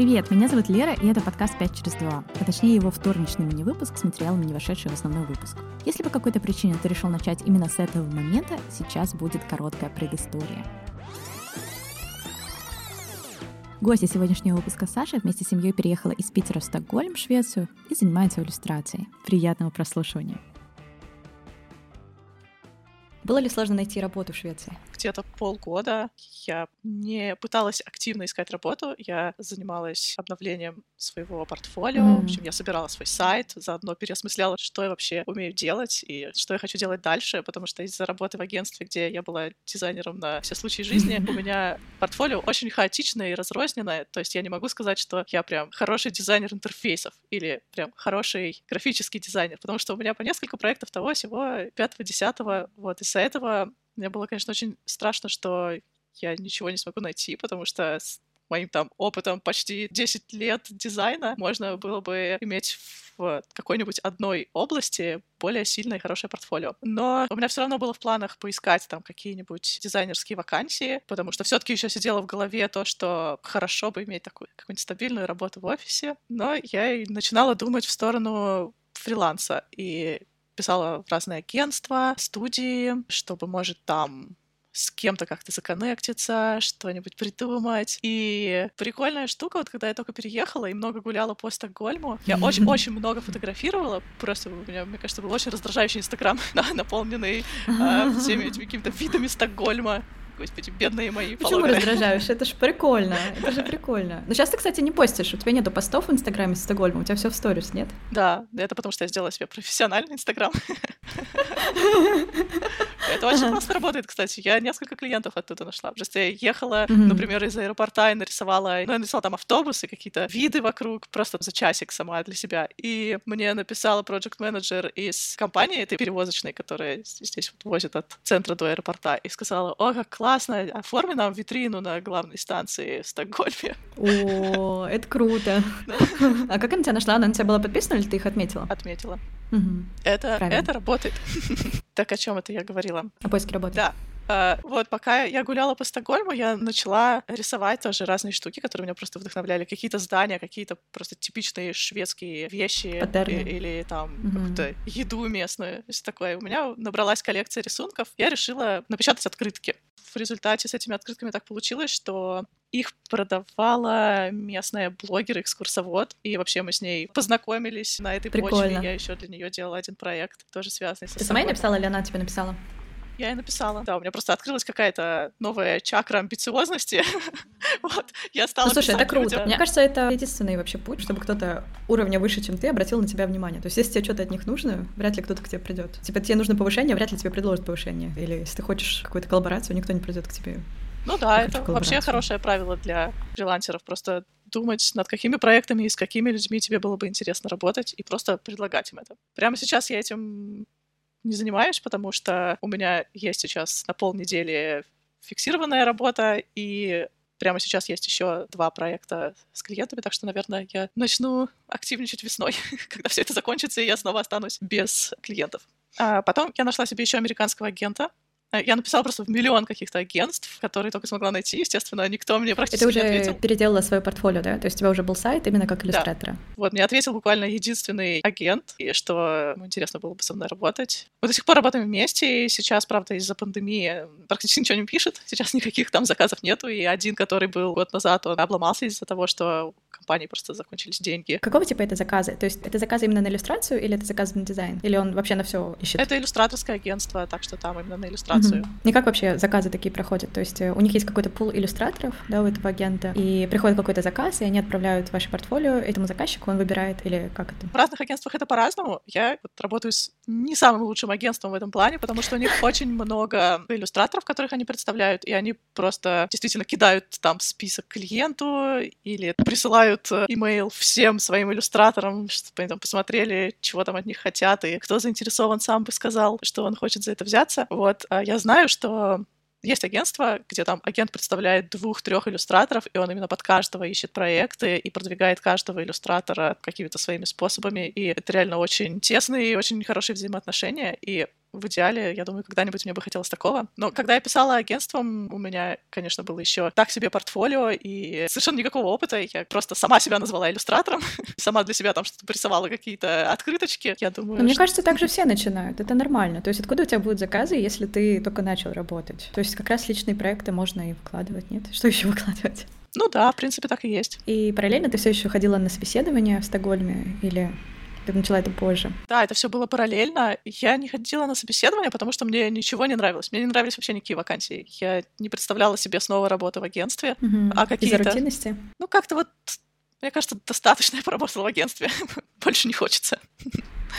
Привет, меня зовут Лера, и это подкаст «5 через 2», а точнее его вторничный мини-выпуск с материалами, не вошедший в основной выпуск. Если по какой-то причине ты решил начать именно с этого момента, сейчас будет короткая предыстория. Гостья сегодняшнего выпуска Саша вместе с семьей переехала из Питера в Стокгольм, Швецию, и занимается иллюстрацией. Приятного прослушивания. Было ли сложно найти работу в Швеции? Где-то полгода. Я не пыталась активно искать работу, я занималась обновлением своего портфолио, mm-hmm. в общем, я собирала свой сайт, заодно переосмысляла, что я вообще умею делать и что я хочу делать дальше, потому что из-за работы в агентстве, где я была дизайнером на все случаи жизни, у меня портфолио очень хаотичное и разрозненное, то есть я не могу сказать, что я прям хороший дизайнер интерфейсов или прям хороший графический дизайнер, потому что у меня по несколько проектов того всего пятого-десятого, вот, из-за этого мне было, конечно, очень страшно, что я ничего не смогу найти, потому что с моим там опытом почти 10 лет дизайна можно было бы иметь в какой-нибудь одной области более сильное и хорошее портфолио. Но у меня все равно было в планах поискать там какие-нибудь дизайнерские вакансии, потому что все-таки еще сидело в голове то, что хорошо бы иметь такую какую-нибудь стабильную работу в офисе. Но я и начинала думать в сторону фриланса и писала в разные агентства, студии, чтобы, может, там с кем-то как-то законнектиться, что-нибудь придумать. И прикольная штука, вот когда я только переехала и много гуляла по Стокгольму, я очень-очень много фотографировала, просто у меня, мне кажется, был очень раздражающий Инстаграм, наполненный э, всеми этими какими-то видами Стокгольма господи, бедные мои Почему раздражаешь? Это же прикольно, это же прикольно. Но сейчас ты, кстати, не постишь, у тебя нету постов в Инстаграме с Стокгольма, у тебя все в сторис, нет? Да, это потому что я сделала себе профессиональный Инстаграм. Это очень классно работает, кстати. Я несколько клиентов оттуда нашла. Просто я ехала, например, из аэропорта и нарисовала, ну, я нарисовала там автобусы, какие-то виды вокруг, просто за часик сама для себя. И мне написала проект менеджер из компании этой перевозочной, которая здесь вот возит от центра до аэропорта, и сказала, о, как классно, оформи нам витрину на главной станции в Стокгольме. О, это круто. А как она тебя нашла? Она на тебя была подписана или ты их отметила? Отметила. Это, это работает. Так о чем это я говорила? О поиске работы. Да. Uh, вот, пока я гуляла по Стокгольму, я начала рисовать тоже разные штуки, которые меня просто вдохновляли. Какие-то здания, какие-то просто типичные шведские вещи. Паттерны. Или там какую-то еду местную. Все такое. У меня набралась коллекция рисунков. Я решила напечатать открытки. В результате с этими открытками так получилось, что их продавала местная блогер-экскурсовод, и вообще мы с ней познакомились на этой Прикольно. почве. Я еще для нее делала один проект, тоже связанный с Ты сама написала или она тебе написала? Я и написала. Да, у меня просто открылась какая-то новая чакра амбициозности. вот, я стала ну, слушай, это круто. Людям. Мне кажется, это единственный вообще путь, чтобы кто-то уровня выше, чем ты, обратил на тебя внимание. То есть, если тебе что-то от них нужно, вряд ли кто-то к тебе придет. Типа, тебе нужно повышение, вряд ли тебе предложат повышение. Или если ты хочешь какую-то коллаборацию, никто не придет к тебе ну да, это вообще хорошее правило для фрилансеров. Просто думать, над какими проектами и с какими людьми тебе было бы интересно работать, и просто предлагать им это. Прямо сейчас я этим не занимаюсь, потому что у меня есть сейчас на полнедели фиксированная работа, и прямо сейчас есть еще два проекта с клиентами, так что, наверное, я начну активничать весной, когда все это закончится, и я снова останусь без клиентов. А потом я нашла себе еще американского агента, я написала просто в миллион каких-то агентств, которые только смогла найти. Естественно, никто мне практически уже не ответил. переделала свое портфолио, да? То есть у тебя уже был сайт именно как иллюстратора? Да. Вот, мне ответил буквально единственный агент, и что ему интересно было бы со мной работать. Мы до сих пор работаем вместе, и сейчас, правда, из-за пандемии практически ничего не пишет. Сейчас никаких там заказов нету, и один, который был год назад, он обломался из-за того, что компании просто закончились деньги. Какого типа это заказы? То есть это заказы именно на иллюстрацию или это заказы на дизайн? Или он вообще на все ищет? Это иллюстраторское агентство, так что там именно на иллюстрацию. Угу. И как вообще заказы такие проходят? То есть э, у них есть какой-то пул иллюстраторов, да, у этого агента, и приходит какой-то заказ, и они отправляют ваше портфолио этому заказчику, он выбирает, или как это? В разных агентствах это по-разному. Я вот работаю с не самым лучшим агентством в этом плане, потому что у них очень много иллюстраторов, которых они представляют, и они просто действительно кидают там список клиенту или присылают э, имейл всем своим иллюстраторам, чтобы они там посмотрели, чего там от них хотят, и кто заинтересован, сам бы сказал, что он хочет за это взяться. Вот. Я знаю, что есть агентство, где там агент представляет двух-трех иллюстраторов, и он именно под каждого ищет проекты и продвигает каждого иллюстратора какими-то своими способами. И это реально очень тесные и очень хорошие взаимоотношения. И в идеале, я думаю, когда-нибудь мне бы хотелось такого. Но когда я писала агентством, у меня, конечно, было еще так себе портфолио и совершенно никакого опыта. Я просто сама себя назвала иллюстратором, сама для себя там что-то порисовала какие-то открыточки. Я думаю, Но мне кажется, так же все начинают. Это нормально. То есть откуда у тебя будут заказы, если ты только начал работать? То есть как раз личные проекты можно и выкладывать, нет? Что еще выкладывать? Ну да, в принципе, так и есть. И параллельно ты все еще ходила на собеседование в Стокгольме или ты начала это позже. Да, это все было параллельно. Я не ходила на собеседование, потому что мне ничего не нравилось. Мне не нравились вообще никакие вакансии. Я не представляла себе снова работу в агентстве. Угу. А какие-то... Из-за рутинности? Ну, как-то вот мне кажется, достаточно я поработала в агентстве. Больше не хочется.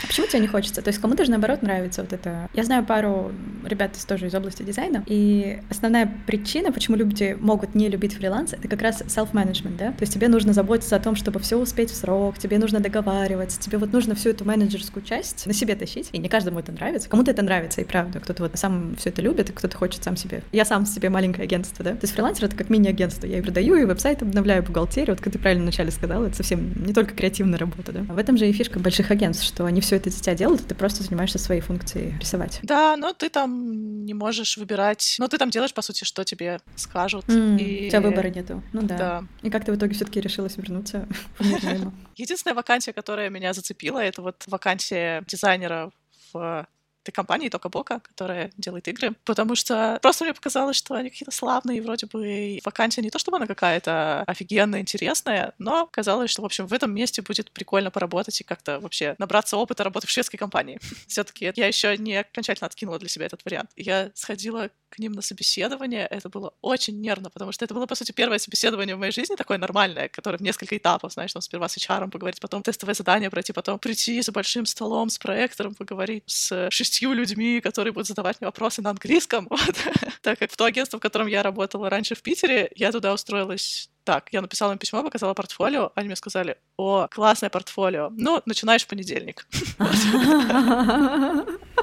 А почему тебе не хочется? То есть кому-то же наоборот нравится вот это. Я знаю пару ребят из, тоже из области дизайна, и основная причина, почему люди могут не любить фриланс, это как раз self-management, да? То есть тебе нужно заботиться о том, чтобы все успеть в срок, тебе нужно договариваться, тебе вот нужно всю эту менеджерскую часть на себе тащить, и не каждому это нравится. Кому-то это нравится, и правда, кто-то вот сам все это любит, и кто-то хочет сам себе. Я сам себе маленькое агентство, да? То есть фрилансер — это как мини-агентство. Я и продаю, и веб-сайт обновляю, бухгалтерию. Вот как ты правильно вначале сказала, это совсем не только креативная работа, да? А в этом же и фишка больших агентств, что они все это тебя делают, ты просто занимаешься своей функцией рисовать. Да, но ты там не можешь выбирать. Ну, ты там делаешь, по сути, что тебе скажут. Mm, и... У тебя выбора нету. Ну да. да. И как ты в итоге все-таки решилась вернуться в Единственная вакансия, которая меня зацепила, это вот вакансия дизайнера в этой компании Тока Бока, которая делает игры, потому что просто мне показалось, что они какие-то славные, вроде бы вакансия не то чтобы она какая-то офигенная, интересная, но казалось, что, в общем, в этом месте будет прикольно поработать и как-то вообще набраться опыта работы в шведской компании. Все-таки я еще не окончательно откинула для себя этот вариант. Я сходила к ним на собеседование, это было очень нервно, потому что это было, по сути, первое собеседование в моей жизни, такое нормальное, которое в несколько этапов, знаешь, там сперва с HR поговорить, потом тестовое задание пройти, потом прийти за большим столом с проектором, поговорить с шестью людьми, которые будут задавать мне вопросы на английском. Вот. так как в то агентство, в котором я работала раньше в Питере, я туда устроилась так, я написала им письмо, показала портфолио, они мне сказали, о, классное портфолио, ну, начинаешь в понедельник.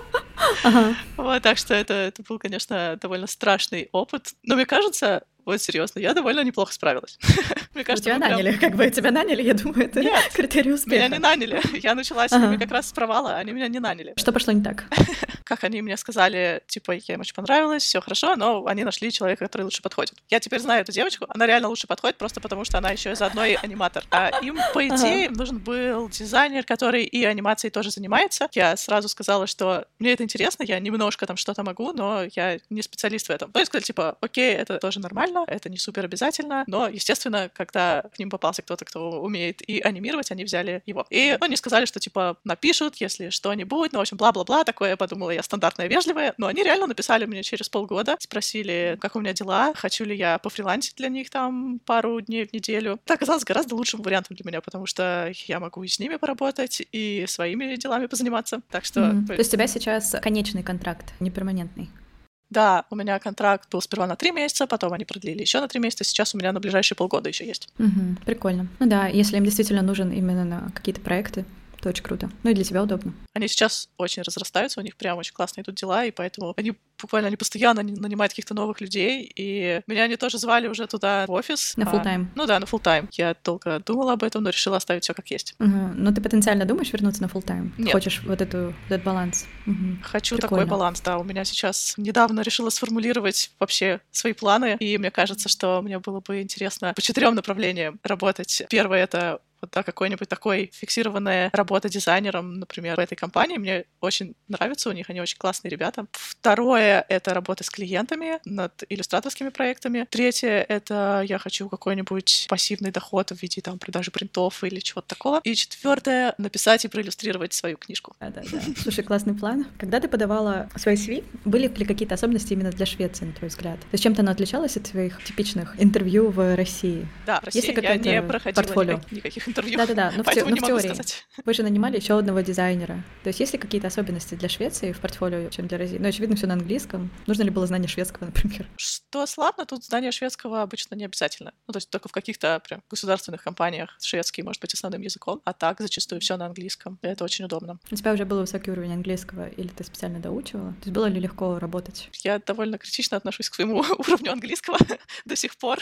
Вот, так что это, это был, конечно, довольно страшный опыт. Но мне кажется, вот серьезно, я довольно неплохо справилась. Мне кажется, тебя наняли, как бы тебя наняли, я думаю, это Нет, критерий успеха. Меня не наняли. Я начала с ними как раз с провала, они меня не наняли. Что пошло не так? Как они мне сказали, типа, я им очень понравилась, все хорошо, но они нашли человека, который лучше подходит. Я теперь знаю эту девочку, она реально лучше подходит, просто потому что она еще и заодно и аниматор. А им, по идее, нужен был дизайнер, который и анимацией тоже занимается. Я сразу сказала, что мне это интересно, я немножко там что-то могу, но я не специалист в этом. То есть сказали, типа, окей, это тоже нормально, нормально, это не супер обязательно, но, естественно, когда к ним попался кто-то, кто умеет и анимировать, они взяли его. И они сказали, что, типа, напишут, если что-нибудь, ну, в общем, бла-бла-бла, такое, я подумала, я стандартная, вежливая, но они реально написали мне через полгода, спросили, как у меня дела, хочу ли я пофрилансить для них там пару дней в неделю. Это оказалось гораздо лучшим вариантом для меня, потому что я могу и с ними поработать, и своими делами позаниматься. Так что... Mm-hmm. То есть у тебя сейчас конечный контракт, не перманентный? Да, у меня контракт был сперва на три месяца, потом они продлили еще на три месяца, сейчас у меня на ближайшие полгода еще есть. Угу, прикольно. Ну да, если им действительно нужен именно на какие-то проекты, это очень круто. Ну и для тебя удобно. Они сейчас очень разрастаются, у них прям очень классно идут дела, и поэтому они буквально они постоянно нанимают каких-то новых людей, и меня они тоже звали уже туда в офис. На full time. А, ну да, на full time. Я долго думала об этом, но решила оставить все как есть. Угу. Но ты потенциально думаешь вернуться на full time? Нет. Хочешь вот эту, этот баланс? Угу. Хочу Прикольно. такой баланс, да. У меня сейчас недавно решила сформулировать вообще свои планы, и мне кажется, что мне было бы интересно по четырем направлениям работать. Первое — это вот да, какой-нибудь такой фиксированная работа дизайнером, например, в этой компании. Мне очень нравится у них, они очень классные ребята. Второе — это работа с клиентами над иллюстраторскими проектами. Третье — это я хочу какой-нибудь пассивный доход в виде там продажи принтов или чего-то такого. И четвертое — написать и проиллюстрировать свою книжку. Да, да, да. Слушай, классный план. Когда ты подавала свои CV, были ли какие-то особенности именно для Швеции, на твой взгляд? То есть чем-то она отличалась от твоих типичных интервью в России? Да, в России Если я не проходила портфолио? никаких интервью. Да-да-да, но, в, те, но в теории. Сказать. Вы же нанимали еще одного дизайнера. То есть есть ли какие-то особенности для Швеции в портфолио, чем для России? Ну, очевидно, все на английском. Нужно ли было знание шведского, например? Что славно, тут знание шведского обычно не обязательно. Ну, то есть только в каких-то прям государственных компаниях шведский может быть основным языком, а так зачастую все на английском. И это очень удобно. У тебя уже был высокий уровень английского, или ты специально доучивала? То есть было ли легко работать? Я довольно критично отношусь к своему уровню английского до сих пор.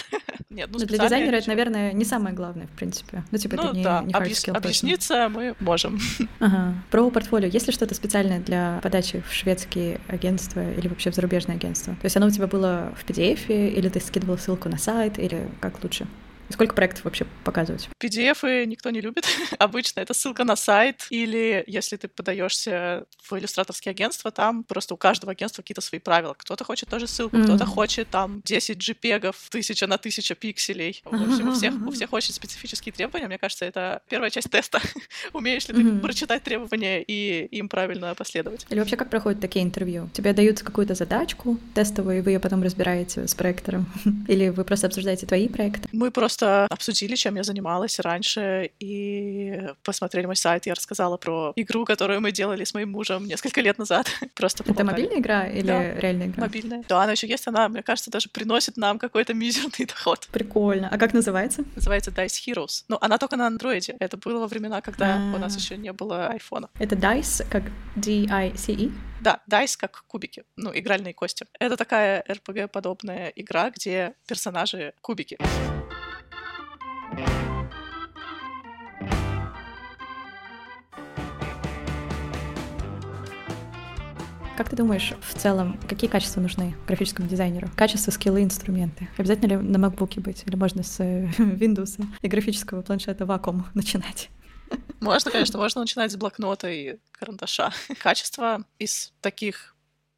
Нет, ну, для дизайнера это, наверное, не самое главное, в принципе. Ну, типа, что ну, это не, да. не Объяс... skill Объясниться мы можем. Ага. Про портфолио. Есть ли что-то специальное для подачи в шведские агентства или вообще в зарубежное агентство? То есть оно у тебя было в PDF, или ты скидывал ссылку на сайт, или как лучше? Сколько проектов вообще показывать? PDF никто не любит. Обычно это ссылка на сайт, или если ты подаешься в иллюстраторские агентства, там просто у каждого агентства какие-то свои правила. Кто-то хочет тоже ссылку, mm-hmm. кто-то хочет там 10 JPEG, тысяча на 1000 пикселей. В общем, у всех, у всех очень специфические требования. Мне кажется, это первая часть теста. Умеешь ли ты mm-hmm. прочитать требования и им правильно последовать? Или вообще как проходят такие интервью? Тебе дают какую-то задачку тестовую, и вы ее потом разбираете с проектором? Или вы просто обсуждаете твои проекты? Мы просто просто обсудили, чем я занималась раньше, и посмотрели мой сайт. Я рассказала про игру, которую мы делали с моим мужем несколько лет назад. Просто Это мобильная игра или да, реальная игра? Мобильная. Да, она еще есть, она, мне кажется, даже приносит нам какой-то мизерный доход. Прикольно. А как называется? Называется Dice Heroes. Ну, она только на андроиде. Это было во времена, когда А-а-а. у нас а. еще не было айфона. Это Dice, как D-I-C-E? Да, Dice как кубики, ну, игральные кости. Это такая RPG-подобная игра, где персонажи кубики. Как ты думаешь, в целом, какие качества нужны графическому дизайнеру? Качество, скиллы, инструменты. Обязательно ли на MacBook быть? Или можно с Windows и графического планшета вакуум начинать? Можно, конечно, можно начинать с блокнота и карандаша. Качество из таких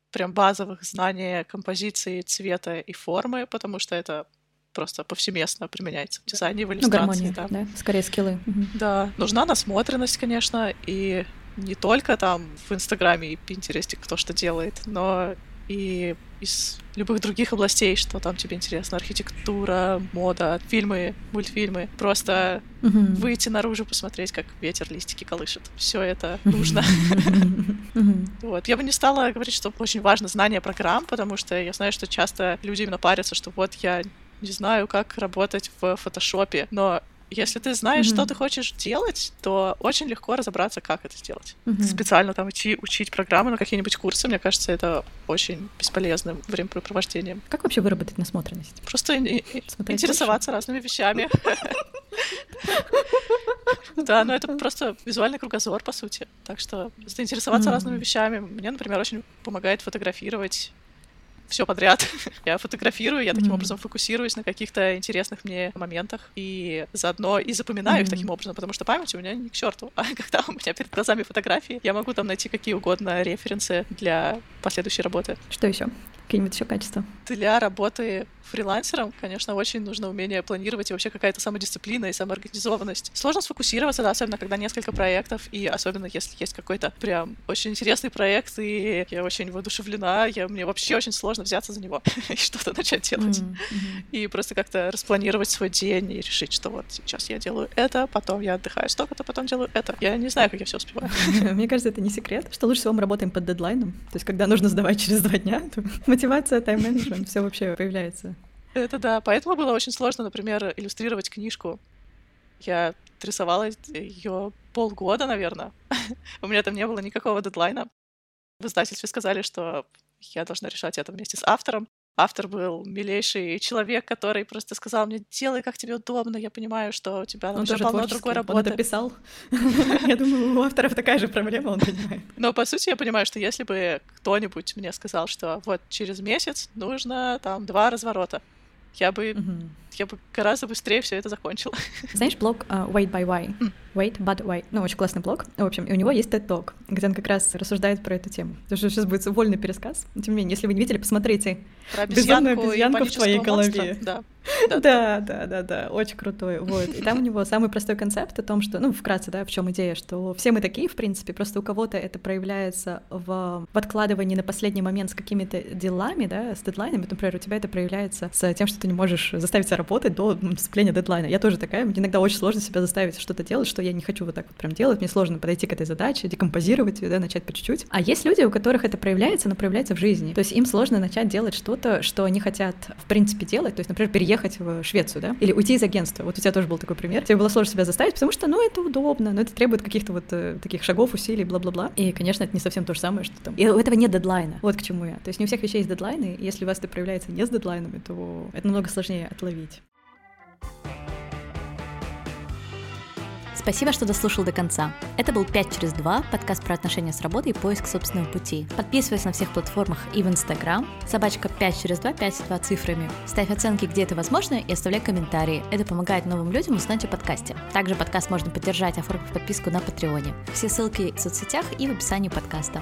прям базовых знаний композиции, цвета и формы, потому что это просто повсеместно применяется в дизайне, в ну, иллюстрации. Ну, гармония, да. да, скорее скиллы. Да, нужна насмотренность, конечно, и не только там в Инстаграме и Пинтересте кто что делает, но и из любых других областей, что там тебе интересно, архитектура, мода, фильмы, мультфильмы. Просто uh-huh. выйти наружу, посмотреть, как ветер листики колышет. Все это нужно. Вот. Я бы не стала говорить, что очень важно знание программ, потому что я знаю, что часто люди именно парятся, что вот я не знаю, как работать в фотошопе, но если ты знаешь, mm-hmm. что ты хочешь делать, то очень легко разобраться, как это сделать. Mm-hmm. Специально там идти учить программы на какие-нибудь курсы, мне кажется, это очень бесполезным времяпрепровождением. Как вообще выработать насмотренность? Просто интересоваться разными вещами. Да, но это просто визуальный кругозор, по сути. Так что просто интересоваться разными вещами. Мне, например, очень помогает фотографировать все подряд. я фотографирую, я таким mm-hmm. образом фокусируюсь на каких-то интересных мне моментах и заодно и запоминаю mm-hmm. их таким образом, потому что память у меня не к черту. А когда у меня перед глазами фотографии, я могу там найти какие угодно референсы для последующей работы. Что еще? Какие-нибудь еще качества? Для работы фрилансером, конечно, очень нужно умение планировать и вообще какая-то самодисциплина и самоорганизованность. Сложно сфокусироваться, да, особенно когда несколько проектов, и особенно если есть какой-то прям очень интересный проект, и я очень воодушевлена, я, мне вообще очень сложно взяться за него и что-то начать делать. Mm-hmm. И просто как-то распланировать свой день и решить, что вот сейчас я делаю это, потом я отдыхаю столько-то, потом делаю это. Я не знаю, как я все успеваю. Мне кажется, это не секрет, что лучше всего мы работаем под дедлайном. То есть, когда нужно сдавать через два дня, то мотивация, тайм-менеджмент, все вообще появляется. Это да. Поэтому было очень сложно, например, иллюстрировать книжку. Я рисовала ее полгода, наверное. У меня там не было никакого дедлайна. В издательстве сказали, что я должна решать это вместе с автором. Автор был милейший человек, который просто сказал мне, делай, как тебе удобно, я понимаю, что у тебя он уже полно другой работы. Он дописал. Я думаю, у авторов такая же проблема, он понимает. Но, по сути, я понимаю, что если бы кто-нибудь мне сказал, что вот через месяц нужно там два разворота, я бы, угу. я бы гораздо быстрее все это закончила. Знаешь блог uh, Wait by Why? Mm. Wait but Why? Ну, очень классный блог. В общем, и у него есть TED Talk, где он как раз рассуждает про эту тему. Потому что сейчас будет вольный пересказ. Тем не менее, если вы не видели, посмотрите. Про обезьянку Безумную обезьянку в твоей голове. Да. Да, да, да, да, очень крутой. Вот. И там у него самый простой концепт о том, что, ну, вкратце, да, в чем идея, что все мы такие, в принципе, просто у кого-то это проявляется в, в откладывании на последний момент с какими-то делами, да, с дедлайнами. Например, у тебя это проявляется с тем, что ты не можешь заставить себя работать до наступления дедлайна. Я тоже такая, мне иногда очень сложно себя заставить что-то делать, что я не хочу вот так вот прям делать, мне сложно подойти к этой задаче, декомпозировать ее, да, начать по чуть-чуть. А есть люди, у которых это проявляется, но проявляется в жизни. То есть им сложно начать делать что-то, что они хотят, в принципе, делать. То есть, например, переехать в Швецию, да, или уйти из агентства. Вот у тебя тоже был такой пример. Тебе было сложно себя заставить, потому что, ну, это удобно, но это требует каких-то вот э, таких шагов, усилий, бла-бла-бла. И, конечно, это не совсем то же самое, что там. И у этого нет дедлайна. Вот к чему я. То есть не у всех вещей есть дедлайны, и если у вас это проявляется не с дедлайнами, то это намного сложнее отловить. Спасибо, что дослушал до конца. Это был 5 через 2, подкаст про отношения с работой и поиск собственного пути. Подписывайся на всех платформах и в Инстаграм, собачка 5 через 2, 5 2 цифрами. Ставь оценки, где это возможно, и оставляй комментарии. Это помогает новым людям узнать о подкасте. Также подкаст можно поддержать, оформив подписку на Патреоне. Все ссылки в соцсетях и в описании подкаста.